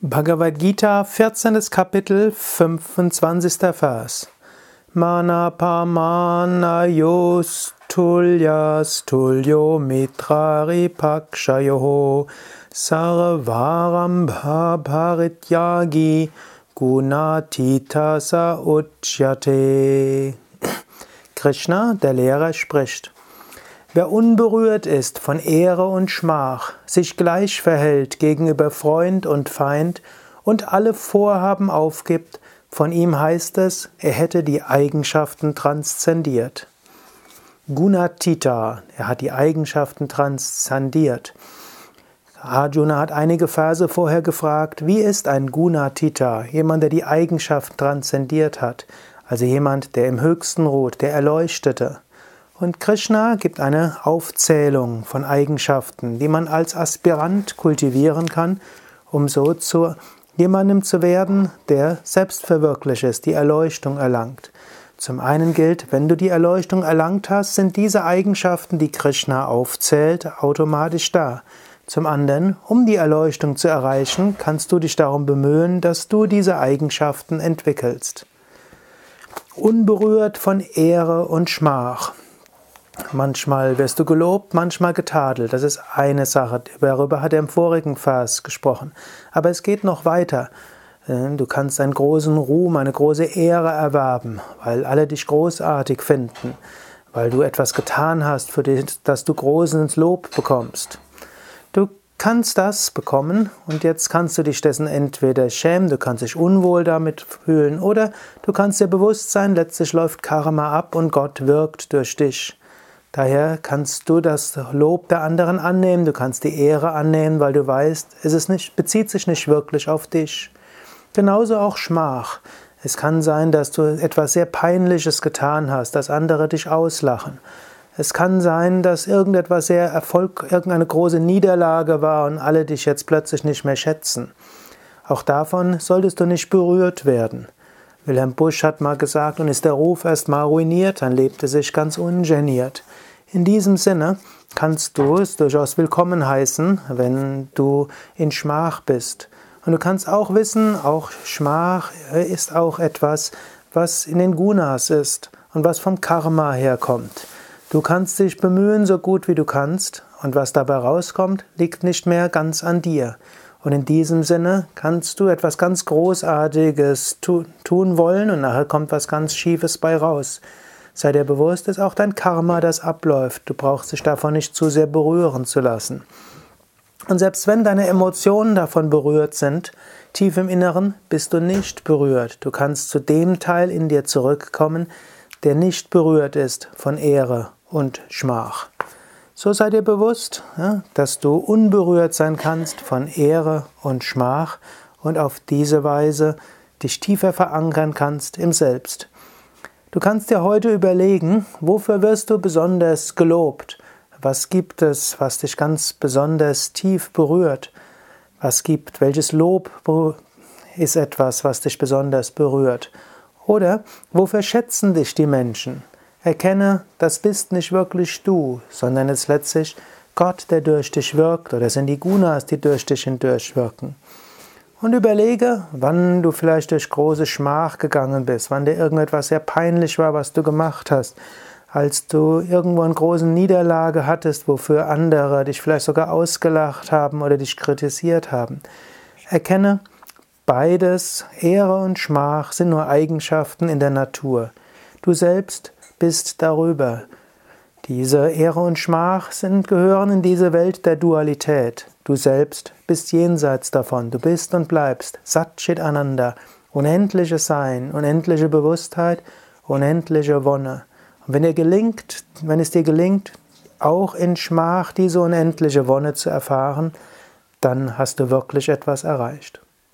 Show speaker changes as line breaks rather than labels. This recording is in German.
Bhagavad Gita, 14. Kapitel, 25. Vers. Manapamanayo tulyas tulyo mitrari pakshayoho sarvarambha bharityagi gunatita sa uchyate. Krishna, der Lehrer, spricht. Wer unberührt ist von Ehre und Schmach, sich gleich verhält gegenüber Freund und Feind und alle Vorhaben aufgibt, von ihm heißt es, er hätte die Eigenschaften transzendiert. Gunatita, er hat die Eigenschaften transzendiert. Arjuna hat einige Verse vorher gefragt, wie ist ein Gunatita, jemand, der die Eigenschaften transzendiert hat, also jemand, der im höchsten ruht, der Erleuchtete. Und Krishna gibt eine Aufzählung von Eigenschaften, die man als Aspirant kultivieren kann, um so zu jemandem zu werden, der selbstverwirklicht ist, die Erleuchtung erlangt. Zum einen gilt, wenn du die Erleuchtung erlangt hast, sind diese Eigenschaften, die Krishna aufzählt, automatisch da. Zum anderen, um die Erleuchtung zu erreichen, kannst du dich darum bemühen, dass du diese Eigenschaften entwickelst. Unberührt von Ehre und Schmach. Manchmal wirst du gelobt, manchmal getadelt. Das ist eine Sache. Darüber hat er im vorigen Vers gesprochen. Aber es geht noch weiter. Äh, du kannst einen großen Ruhm, eine große Ehre erwerben, weil alle dich großartig finden, weil du etwas getan hast, für das du großes Lob bekommst. Du kannst das bekommen und jetzt kannst du dich dessen entweder schämen, du kannst dich unwohl damit fühlen oder du kannst dir bewusst sein, letztlich läuft Karma ab und Gott wirkt durch dich. Daher kannst du das Lob der anderen annehmen, du kannst die Ehre annehmen, weil du weißt, es ist nicht, bezieht sich nicht wirklich auf dich. Genauso auch Schmach. Es kann sein, dass du etwas sehr Peinliches getan hast, dass andere dich auslachen. Es kann sein, dass irgendetwas sehr Erfolg, irgendeine große Niederlage war und alle dich jetzt plötzlich nicht mehr schätzen. Auch davon solltest du nicht berührt werden. Wilhelm Busch hat mal gesagt, und ist der Ruf erst mal ruiniert, dann lebt er sich ganz ungeniert. In diesem Sinne kannst du es durchaus willkommen heißen, wenn du in Schmach bist. Und du kannst auch wissen, auch Schmach ist auch etwas, was in den Gunas ist und was vom Karma herkommt. Du kannst dich bemühen, so gut wie du kannst, und was dabei rauskommt, liegt nicht mehr ganz an dir. Und in diesem Sinne kannst du etwas ganz Großartiges tun wollen und nachher kommt was ganz Schiefes bei raus. Sei dir bewusst, ist auch dein Karma, das abläuft. Du brauchst dich davon nicht zu sehr berühren zu lassen. Und selbst wenn deine Emotionen davon berührt sind, tief im Inneren bist du nicht berührt. Du kannst zu dem Teil in dir zurückkommen, der nicht berührt ist von Ehre und Schmach. So sei dir bewusst, dass du unberührt sein kannst von Ehre und Schmach und auf diese Weise dich tiefer verankern kannst im Selbst. Du kannst dir heute überlegen, wofür wirst du besonders gelobt? Was gibt es, was dich ganz besonders tief berührt? Was gibt, welches Lob ist etwas, was dich besonders berührt? Oder wofür schätzen dich die Menschen? Erkenne, das bist nicht wirklich du, sondern es ist letztlich Gott, der durch dich wirkt, oder es sind die Gunas, die durch dich hindurch wirken. Und überlege, wann du vielleicht durch große Schmach gegangen bist, wann dir irgendetwas sehr peinlich war, was du gemacht hast, als du irgendwo eine große Niederlage hattest, wofür andere dich vielleicht sogar ausgelacht haben oder dich kritisiert haben. Erkenne, beides, Ehre und Schmach, sind nur Eigenschaften in der Natur. Du selbst bist darüber. Diese Ehre und Schmach sind, gehören in diese Welt der Dualität. Du selbst bist jenseits davon. Du bist und bleibst Satchit Ananda, unendliches Sein, unendliche Bewusstheit, unendliche Wonne. Und wenn dir gelingt, wenn es dir gelingt, auch in Schmach diese unendliche Wonne zu erfahren, dann hast du wirklich etwas erreicht.